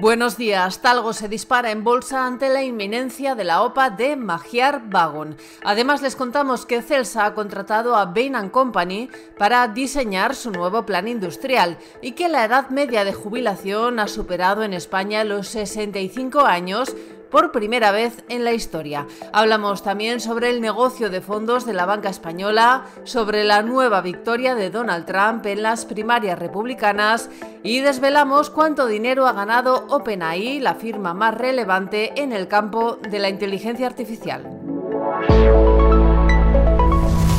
Buenos días. Talgo se dispara en bolsa ante la inminencia de la OPA de Magiar Wagon. Además, les contamos que Celsa ha contratado a Bain Company para diseñar su nuevo plan industrial y que la edad media de jubilación ha superado en España los 65 años por primera vez en la historia. Hablamos también sobre el negocio de fondos de la banca española, sobre la nueva victoria de Donald Trump en las primarias republicanas y desvelamos cuánto dinero ha ganado OpenAI, la firma más relevante en el campo de la inteligencia artificial.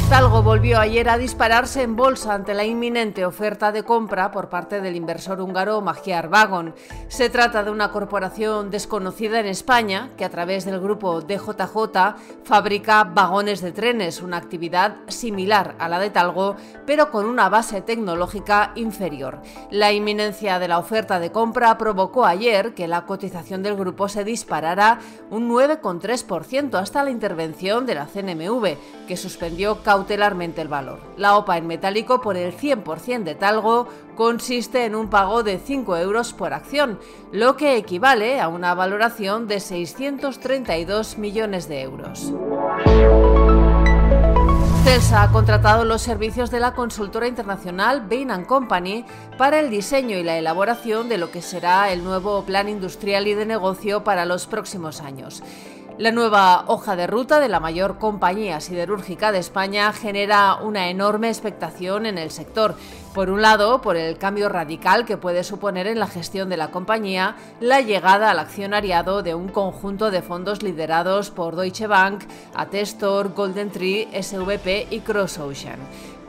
Talgo volvió ayer a dispararse en bolsa ante la inminente oferta de compra por parte del inversor húngaro Magyar Wagon. Se trata de una corporación desconocida en España que a través del grupo DJJ fabrica vagones de trenes, una actividad similar a la de Talgo, pero con una base tecnológica inferior. La inminencia de la oferta de compra provocó ayer que la cotización del grupo se disparara un 9,3% hasta la intervención de la CNMV, que suspendió cautelarmente el valor. La OPA en metálico por el 100% de talgo consiste en un pago de 5 euros por acción, lo que equivale a una valoración de 632 millones de euros. Celsa ha contratado los servicios de la consultora internacional Bain Company para el diseño y la elaboración de lo que será el nuevo plan industrial y de negocio para los próximos años. La nueva hoja de ruta de la mayor compañía siderúrgica de España genera una enorme expectación en el sector. Por un lado, por el cambio radical que puede suponer en la gestión de la compañía la llegada al accionariado de un conjunto de fondos liderados por Deutsche Bank, Atestor, Golden Tree, SVP y CrossOcean.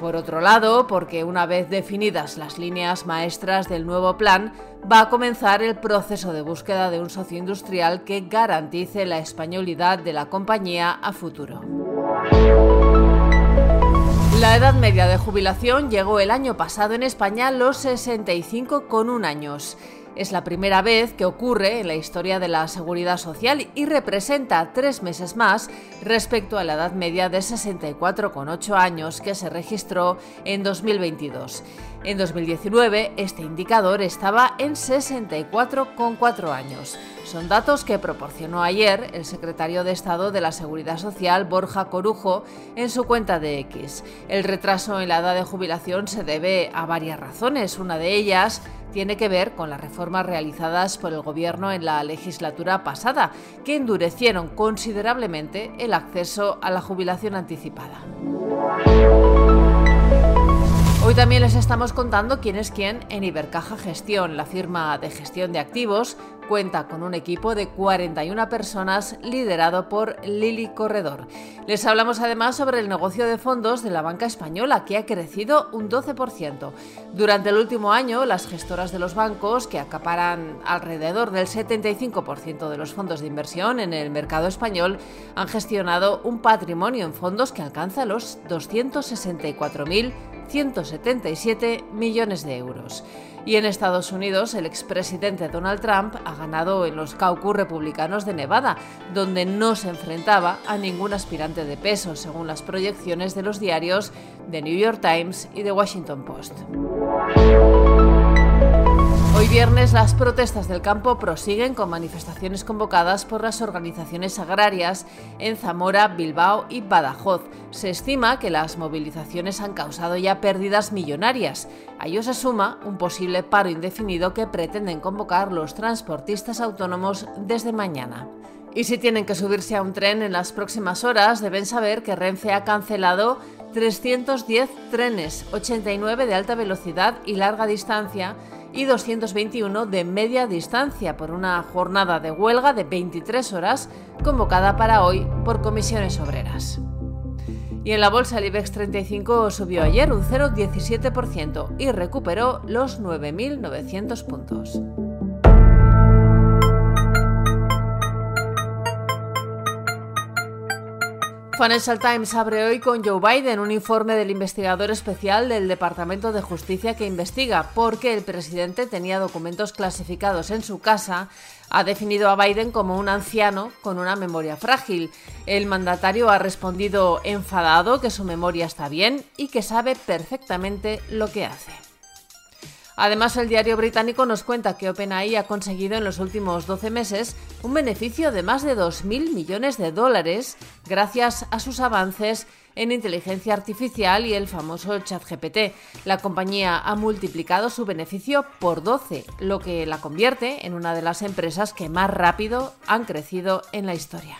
Por otro lado, porque una vez definidas las líneas maestras del nuevo plan, va a comenzar el proceso de búsqueda de un socio industrial que garantice la españolidad de la compañía a futuro. La edad media de jubilación llegó el año pasado en España a los 65,1 años. Es la primera vez que ocurre en la historia de la seguridad social y representa tres meses más respecto a la edad media de 64,8 años que se registró en 2022. En 2019 este indicador estaba en 64,4 años. Son datos que proporcionó ayer el secretario de Estado de la Seguridad Social, Borja Corujo, en su cuenta de X. El retraso en la edad de jubilación se debe a varias razones. Una de ellas tiene que ver con las reformas realizadas por el Gobierno en la legislatura pasada, que endurecieron considerablemente el acceso a la jubilación anticipada. Hoy también les estamos contando quién es quién en Ibercaja Gestión, la firma de gestión de activos cuenta con un equipo de 41 personas liderado por Lili Corredor. Les hablamos además sobre el negocio de fondos de la banca española, que ha crecido un 12%. Durante el último año, las gestoras de los bancos, que acaparan alrededor del 75% de los fondos de inversión en el mercado español, han gestionado un patrimonio en fondos que alcanza los 264.177 millones de euros. Y en Estados Unidos, el expresidente Donald Trump ha ganado en los caucus republicanos de Nevada, donde no se enfrentaba a ningún aspirante de peso, según las proyecciones de los diarios The New York Times y The Washington Post. Hoy viernes las protestas del campo prosiguen con manifestaciones convocadas por las organizaciones agrarias en Zamora, Bilbao y Badajoz. Se estima que las movilizaciones han causado ya pérdidas millonarias. A ello se suma un posible paro indefinido que pretenden convocar los transportistas autónomos desde mañana. Y si tienen que subirse a un tren en las próximas horas, deben saber que Renfe ha cancelado 310 trenes, 89 de alta velocidad y larga distancia, y 221 de media distancia por una jornada de huelga de 23 horas convocada para hoy por comisiones obreras. Y en la bolsa el IBEX 35 subió ayer un 0,17% y recuperó los 9.900 puntos. Financial Times abre hoy con Joe Biden un informe del investigador especial del Departamento de Justicia que investiga por qué el presidente tenía documentos clasificados en su casa. Ha definido a Biden como un anciano con una memoria frágil. El mandatario ha respondido enfadado que su memoria está bien y que sabe perfectamente lo que hace. Además, el diario británico nos cuenta que OpenAI ha conseguido en los últimos 12 meses un beneficio de más de 2.000 millones de dólares gracias a sus avances en inteligencia artificial y el famoso ChatGPT. La compañía ha multiplicado su beneficio por 12, lo que la convierte en una de las empresas que más rápido han crecido en la historia.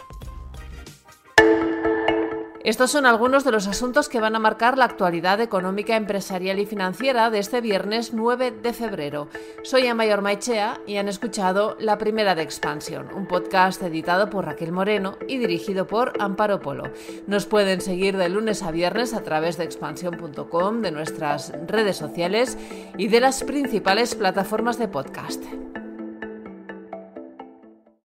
Estos son algunos de los asuntos que van a marcar la actualidad económica, empresarial y financiera de este viernes 9 de febrero. Soy Amayor Maichea y han escuchado La Primera de Expansión, un podcast editado por Raquel Moreno y dirigido por Amparo Polo. Nos pueden seguir de lunes a viernes a través de expansión.com, de nuestras redes sociales y de las principales plataformas de podcast.